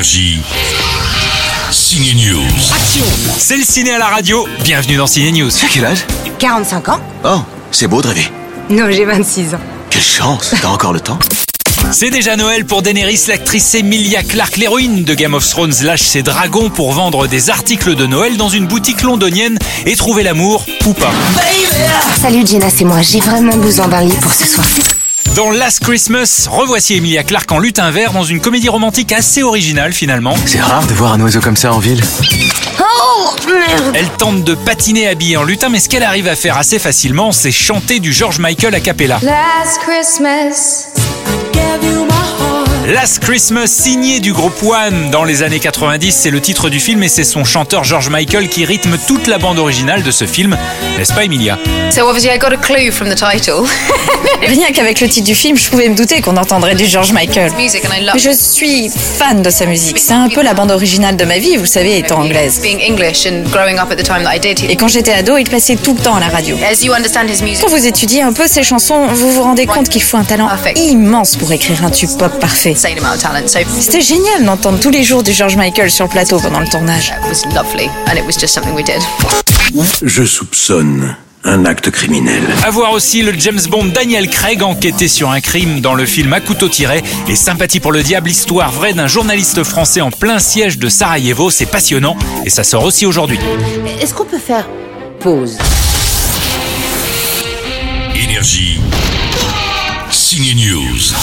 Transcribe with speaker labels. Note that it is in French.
Speaker 1: Énergie. News.
Speaker 2: C'est le ciné à la radio. Bienvenue dans Ciné News.
Speaker 3: Tu as quel âge?
Speaker 4: 45 ans
Speaker 3: Oh, c'est beau de rêver.
Speaker 4: Non, j'ai 26 ans.
Speaker 3: Quelle chance, t'as encore le temps.
Speaker 2: C'est déjà Noël pour Daenerys, l'actrice Emilia Clarke, l'héroïne de Game of Thrones, lâche ses dragons pour vendre des articles de Noël dans une boutique londonienne et trouver l'amour ou pas.
Speaker 4: Salut Jenna, c'est moi. J'ai vraiment besoin d'un lit pour ce soir.
Speaker 2: Dans Last Christmas, revoici Emilia Clarke en lutin vert dans une comédie romantique assez originale finalement.
Speaker 3: C'est rare de voir un oiseau comme ça en ville.
Speaker 4: Oh merde
Speaker 2: Elle tente de patiner habillée en lutin, mais ce qu'elle arrive à faire assez facilement, c'est chanter du George Michael a cappella.
Speaker 5: Last Christmas,
Speaker 2: Last Christmas, signé du groupe One dans les années 90, c'est le titre du film et c'est son chanteur George Michael qui rythme toute la bande originale de ce film, n'est-ce pas Emilia?
Speaker 6: So obviously I got a clue from the title.
Speaker 7: Rien qu'avec le titre du film, je pouvais me douter qu'on entendrait du George Michael. Je suis fan de sa musique. C'est un peu la bande originale de ma vie, vous savez, étant anglaise.
Speaker 6: being English and growing up at the time that I did.
Speaker 7: Et quand j'étais ado, il passait tout le temps à la radio.
Speaker 6: As you understand his music,
Speaker 7: Quand vous étudiez un peu ses chansons, vous vous rendez compte qu'il faut un talent immense pour écrire un tube pop parfait.
Speaker 6: Insane amount of talent. So it
Speaker 7: C'était génial d'entendre tous les jours du George Michael sur le plateau pendant le tournage.
Speaker 6: was lovely and it was just something we did.
Speaker 8: Je soupçonne un acte criminel.
Speaker 2: À voir aussi le James Bond Daniel Craig enquêté sur un crime dans le film À couteau tiré et Sympathie pour le diable, histoire vraie d'un journaliste français en plein siège de Sarajevo. C'est passionnant et ça sort aussi aujourd'hui.
Speaker 4: Est-ce qu'on peut faire pause?
Speaker 1: Énergie. Signe News.